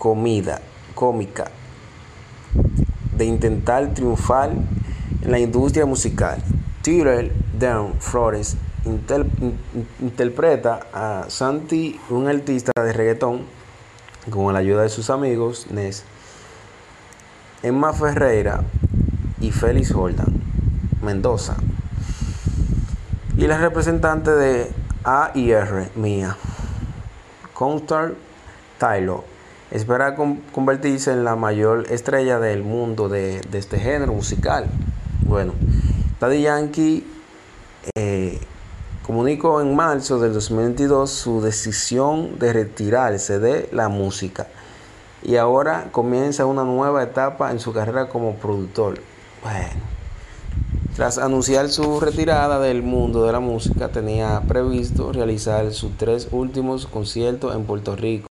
comida, cómica de intentar triunfar en la industria musical. Twitter Down Flores interpreta a Santi, un artista de reggaetón, con la ayuda de sus amigos Nes, Emma Ferreira y Félix Jordan Mendoza. Y la representante de AIR, Mía, Constar Tyler, espera convertirse en la mayor estrella del mundo de, este género musical. Bueno, Daddy Yankee eh, comunicó en marzo del 2022 su decisión de retirarse de la música y ahora comienza una nueva etapa en su carrera como productor. Bueno, tras anunciar su retirada del mundo de la música, tenía previsto realizar sus tres últimos conciertos en Puerto Rico.